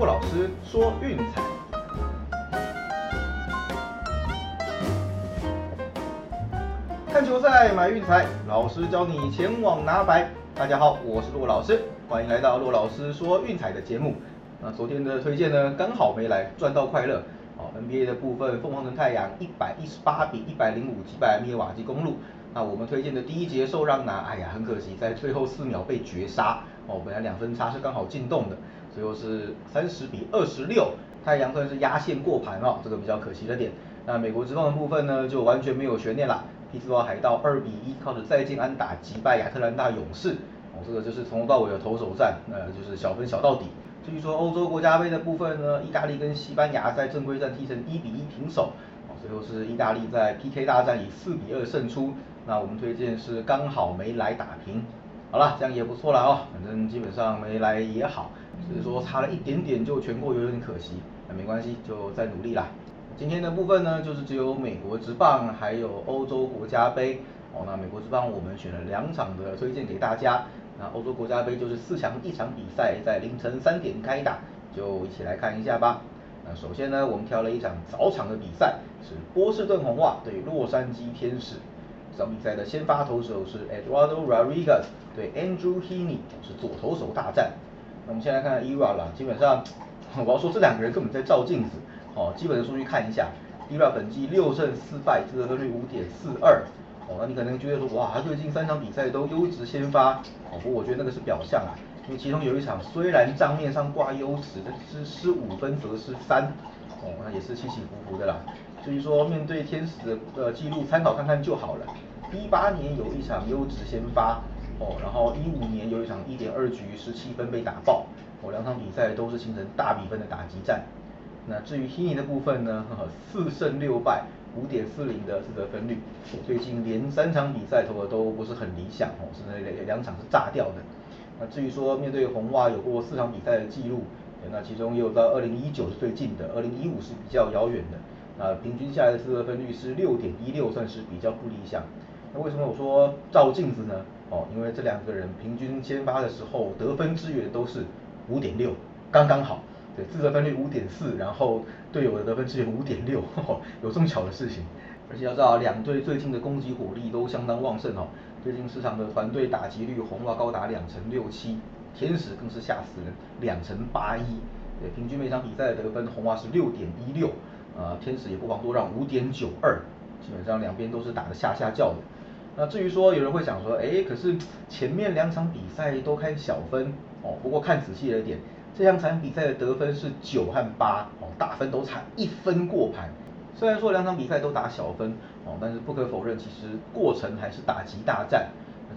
陆老师说运彩。看球赛买运彩，老师教你前往拿白。大家好，我是陆老师，欢迎来到陆老师说运彩的节目。那昨天的推荐呢，刚好没来，赚到快乐。哦，NBA 的部分，凤凰城太阳一百一十八比一百零五击败密尔瓦基公路。那我们推荐的第一节受让拿，哎呀，很可惜，在最后四秒被绝杀。哦，本来两分差是刚好进洞的，最后是三十比二十六，太阳算是压线过盘哦，这个比较可惜的点。那美国职棒的部分呢，就完全没有悬念啦。匹兹堡海盗二比一靠着再见安打击败亚特兰大勇士。哦，这个就是从头到尾的投手战，那就是小分小到底。至于说欧洲国家杯的部分呢，意大利跟西班牙在正规战踢成一比一平手。哦，最后是意大利在 PK 大战以四比二胜出。那我们推荐是刚好没来打平。好了，这样也不错了哦，反正基本上没来也好，只是说差了一点点就全过有点可惜，那没关系，就再努力啦。今天的部分呢，就是只有美国职棒还有欧洲国家杯哦。那美国职棒我们选了两场的推荐给大家，那欧洲国家杯就是四强一场比赛在凌晨三点开打，就一起来看一下吧。那首先呢，我们挑了一场早场的比赛，是波士顿红袜对洛杉矶天使。这场比赛的先发投手是 Eduardo Rodriguez 对 Andrew Heaney，是左投手大战。我们先来看看 ERA 啦，基本上我要说这两个人根本在照镜子。哦，基本的数据看一下，ERA 本季六胜四败，得分率五点四二。哦，那你可能觉得说，哇，他最近三场比赛都优质先发。哦，不过我觉得那个是表象啊，因为其中有一场虽然账面上挂优质，但是失五分则是三。哦，那也是起起伏伏的啦。所以说，面对天使的呃记录参考看看就好了。一八年有一场优质先发，哦，然后一五年有一场一点二局十七分被打爆，哦，两场比赛都是形成大比分的打击战。那至于 He 的部分呢，四胜六败，五点四零的自得分率，最近连三场比赛投的都不是很理想，哦，是那两两场是炸掉的。那至于说面对红袜有过四场比赛的记录。那其中也有到二零一九是最近的，二零一五是比较遥远的。那平均下来的自得分率是六点一六，算是比较不理想。那为什么我说照镜子呢？哦，因为这两个人平均先发的时候得分支援都是五点六，刚刚好。对，自责分率五点四，然后队友的得分支援五点六，有这么巧的事情。而且要知道，两队最近的攻击火力都相当旺盛哦。最近市场的团队打击率，红袜高达两成六七。天使更是吓死人，两成八一，对，平均每场比赛的得分，红袜是六点一六，呃，天使也不遑多让，五点九二，基本上两边都是打得下下叫的。那至于说有人会想说，哎，可是前面两场比赛都开小分，哦，不过看仔细了一点，这两场比赛的得分是九和八，哦，大分都差一分过盘。虽然说两场比赛都打小分，哦，但是不可否认，其实过程还是打击大战。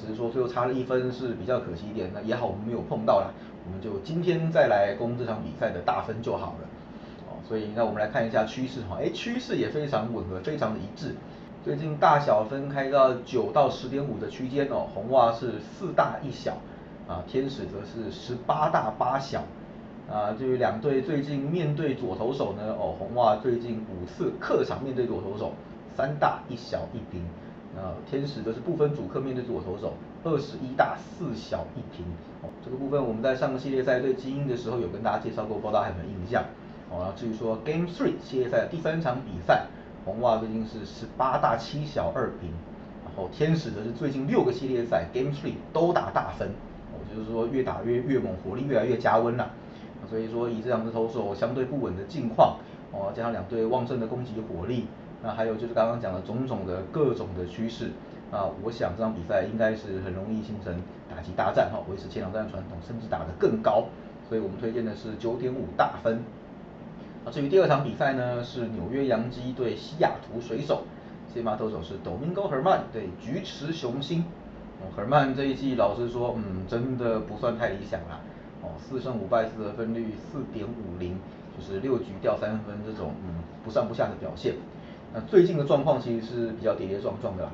只是说最后差了一分是比较可惜一点，那也好我们没有碰到啦，我们就今天再来攻这场比赛的大分就好了。哦，所以那我们来看一下趋势哈，哎，趋势也非常吻合，非常的一致。最近大小分开到九到十点五的区间哦，红袜是四大一小，啊，天使则是十八大八小。啊，至于两队最近面对左投手呢，哦，红袜最近五次客场面对左投手，三大一小一平。啊天使则是不分主客面对左投手，二十一大四小一平。哦，这个部分我们在上个系列赛对精英的时候有跟大家介绍过，不知道大家有没有印象？哦，至于说 Game Three 系列赛的第三场比赛，红袜最近是十八大七小二平，然后天使则是最近六个系列赛 Game Three 都打大分，哦，就是说越打越越猛，火力越来越加温了。所以说以这两支投手相对不稳的境况，哦，加上两队旺盛的攻击火力。那还有就是刚刚讲的种种的各种的趋势啊，我想这场比赛应该是很容易形成打击大战哈，维持前两战的传统，甚至打得更高，所以我们推荐的是九点五大分。啊，至于第二场比赛呢，是纽约洋基对西雅图水手，先发投手是 Domingo Herman 对菊池雄星。哦，Herman 这一季老实说，嗯，真的不算太理想啦。哦，四胜五败，四得分率四点五零，就是六局掉三分这种，嗯，不上不下的表现。那最近的状况其实是比较跌跌撞撞的啦，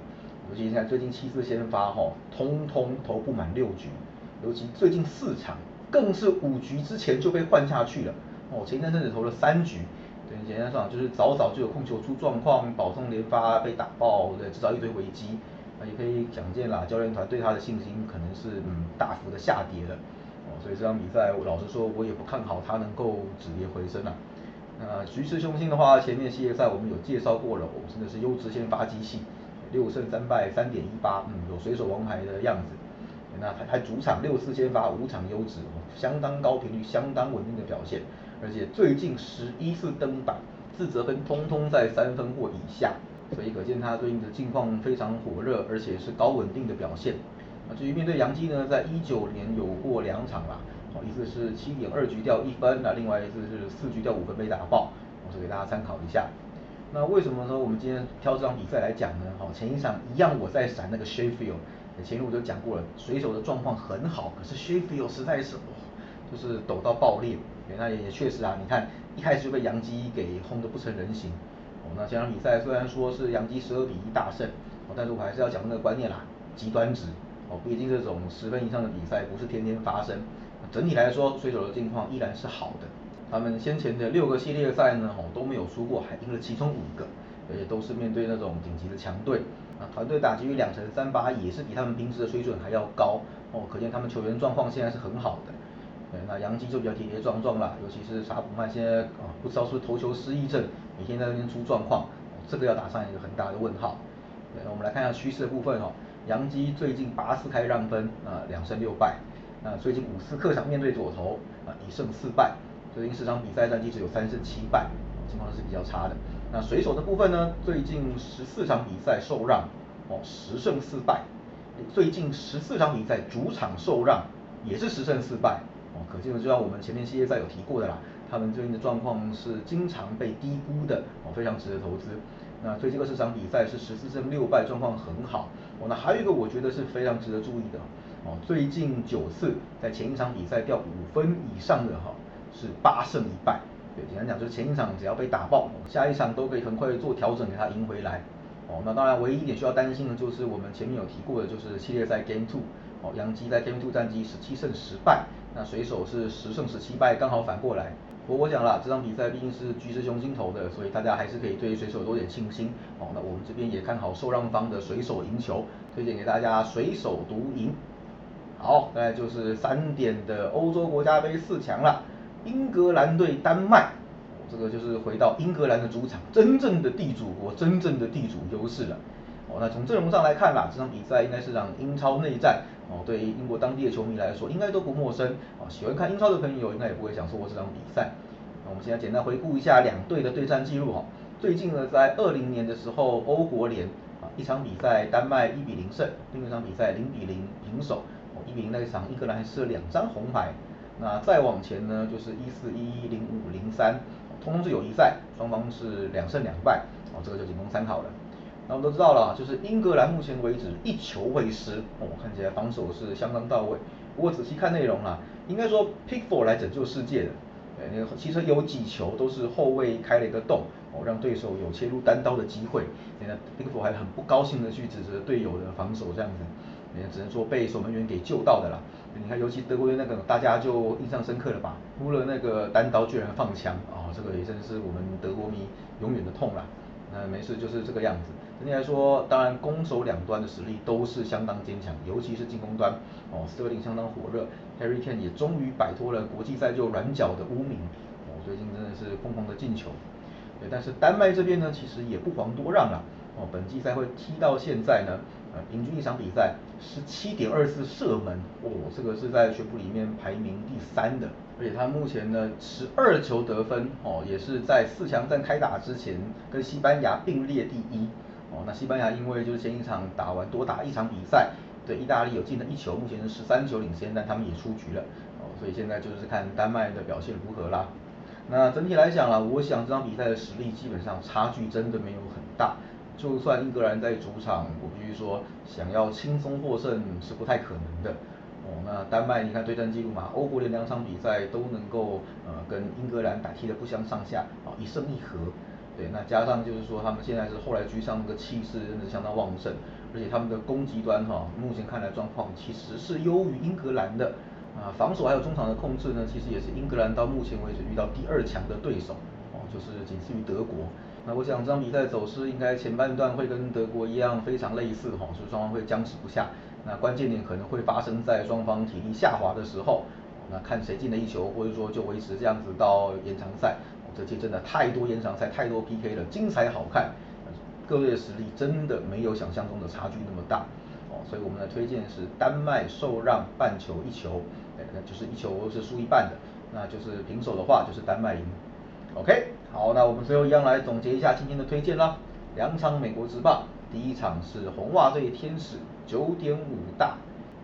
尤其你看最近七次先发哈，通通投不满六局，尤其最近四场更是五局之前就被换下去了，哦，前一阵子投了三局，对，简单说就是早早就有控球出状况，保送连发被打爆，对，制造一堆危机，啊也可以想见啦，教练团对他的信心可能是嗯大幅的下跌了，哦，所以这场比赛老实说我也不看好他能够止跌回升啊。那局势凶星的话，前面系列赛我们有介绍过了，哦，真的是优质先发机器，六胜三败三点一八，嗯，有水手王牌的样子。那还还主场六次先发五场优质，相当高频率、相当稳定的表现，而且最近十一次登板，自责分通通在三分或以下，所以可见他最近的近况非常火热，而且是高稳定的表现。那至于面对杨基呢，在一九年有过两场啦，哦，一次是七点二局掉一分，那另外一次是四局掉五分被打爆，我是给大家参考一下。那为什么呢？我们今天挑这场比赛来讲呢？好，前一场一样我在闪那个 Sheffield。前面我就讲过了，水手的状况很好，可是 Sheffield 实在是，就是抖到爆裂。那也确实啊，你看一开始就被杨基给轰得不成人形。哦，那这场比赛虽然说是杨基十二比一大胜，哦，但是我还是要讲那个观念啦，极端值。哦，毕竟这种十分以上的比赛不是天天发生。整体来说，水手的境况依然是好的。他们先前的六个系列赛呢，哦都没有输过，还赢了其中五个，而且都是面对那种顶级的强队。啊，团队打击率两成三八，也是比他们平时的水准还要高哦，可见他们球员状况现在是很好的。那杨基就比较跌跌撞撞了，尤其是查普曼现在啊，不知道是不是投球失忆症，每天在那边出状况，这个要打上一个很大的问号。对，我们来看一下趋势的部分哦，杨基最近八次开让分啊，两胜六败，那最近五次客场面对左投啊，一胜四败，最近四场比赛战绩只有三胜七败，情况是比较差的。那水手的部分呢？最近十四场比赛受让，哦，十胜四败。最近十四场比赛主场受让，也是十胜四败。哦，可见就像我们前面系列赛有提过的啦，他们最近的状况是经常被低估的，哦，非常值得投资。那最近二十场比赛是十四胜六败，状况很好。哦，那还有一个我觉得是非常值得注意的，哦，最近九次在前一场比赛掉五分以上的哈，是八胜一败。对，简单讲就是前一场只要被打爆，下一场都可以很快做调整给它赢回来。哦，那当然唯一一点需要担心的就是我们前面有提过的，就是系列赛 Game Two，哦，杨基在 Game Two 战绩十七胜十败，那水手是十胜十七败，刚好反过来。不过我讲了，这场比赛毕竟是巨石雄心投的，所以大家还是可以对水手多点信心。哦，那我们这边也看好受让方的水手赢球，推荐给大家水手独赢。好，再来就是三点的欧洲国家杯四强了。英格兰对丹麦，这个就是回到英格兰的主场，真正的地主国，真正的地主优势了。哦，那从阵容上来看啦，这场比赛应该是让英超内战，哦，对于英国当地的球迷来说应该都不陌生。哦，喜欢看英超的朋友应该也不会想错过这场比赛。那我们现在简单回顾一下两队的对战记录哈。最近呢，在二零年的时候，欧国联啊一场比赛丹麦一比零胜，另一场比赛零比零平手。哦，一比零那一场英格兰还是了两张红牌。那再往前呢，就是一四一一零五零三，通通是友谊赛，双方是两胜两败，哦，这个就仅供参考了。那我们都知道了，就是英格兰目前为止一球未失，哦，看起来防守是相当到位。不过仔细看内容啦，应该说 Pickford 来拯救世界的，呃，那个其实有几球都是后卫开了一个洞，哦，让对手有切入单刀的机会。现在 Pickford 还很不高兴的去指责队友的防守这样子，也只能说被守门员给救到的啦。你看，尤其德国队那个，大家就印象深刻了吧？扑了那个单刀居然放枪，啊，这个也真是我们德国迷永远的痛了。那没事，就是这个样子。整体来说，当然攻守两端的实力都是相当坚强，尤其是进攻端，哦，斯特林相当火热，Harry Kane 也终于摆脱了国际赛就软脚的污名，哦，最近真的是疯狂的进球。对，但是丹麦这边呢，其实也不遑多让啊，哦，本季赛会踢到现在呢。呃平均一场比赛十七点二次射门，哦，这个是在全部里面排名第三的，而且他目前呢十二球得分，哦，也是在四强战开打之前跟西班牙并列第一，哦，那西班牙因为就是前一场打完多打一场比赛，对意大利有进了一球，目前是十三球领先，但他们也出局了，哦，所以现在就是看丹麦的表现如何啦。那整体来讲啊，我想这场比赛的实力基本上差距真的没有很大。就算英格兰在主场，我必须说想要轻松获胜是不太可能的。哦，那丹麦你看对战记录嘛，欧国联两场比赛都能够呃跟英格兰打踢的不相上下，啊一胜一和。对，那加上就是说他们现在是后来居上那个气势真的相当旺盛，而且他们的攻击端哈，目前看来状况其实是优于英格兰的。啊，防守还有中场的控制呢，其实也是英格兰到目前为止遇到第二强的对手，哦，就是仅次于德国。那我想这场比赛走势应该前半段会跟德国一样非常类似哈，所以双方会僵持不下。那关键点可能会发生在双方体力下滑的时候，那看谁进了一球，或者说就维持这样子到延长赛。这届真的太多延长赛，太多 PK 了，精彩好看。各队的实力真的没有想象中的差距那么大哦，所以我们的推荐是丹麦受让半球一球，哎，那就是一球是输一半的，那就是平手的话就是丹麦赢。OK，好，那我们最后一样来总结一下今天的推荐啦。两场美国职棒，第一场是红袜对天使九点五大，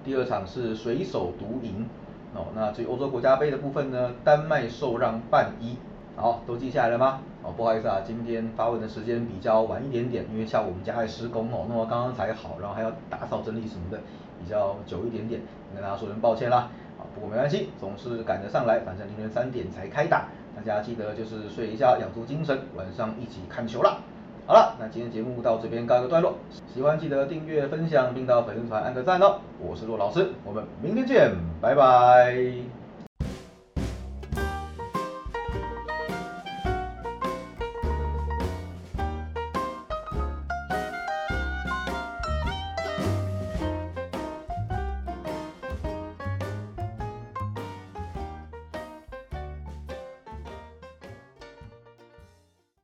第二场是水手独赢。哦，那至于欧洲国家杯的部分呢，丹麦受让半一。好，都记下来了吗？哦，不好意思啊，今天发问的时间比较晚一点点，因为下午我们家在施工哦，那么刚刚才好，然后还要打扫整理什么的，比较久一点点，跟大家说声抱歉啦。啊，不过没关系，总是赶得上来，反正凌晨三点才开打。大家记得就是睡一觉，养足精神，晚上一起看球啦。好了，那今天节目到这边告一个段落，喜欢记得订阅、分享，并到粉丝团按个赞哦。我是骆老师，我们明天见，拜拜。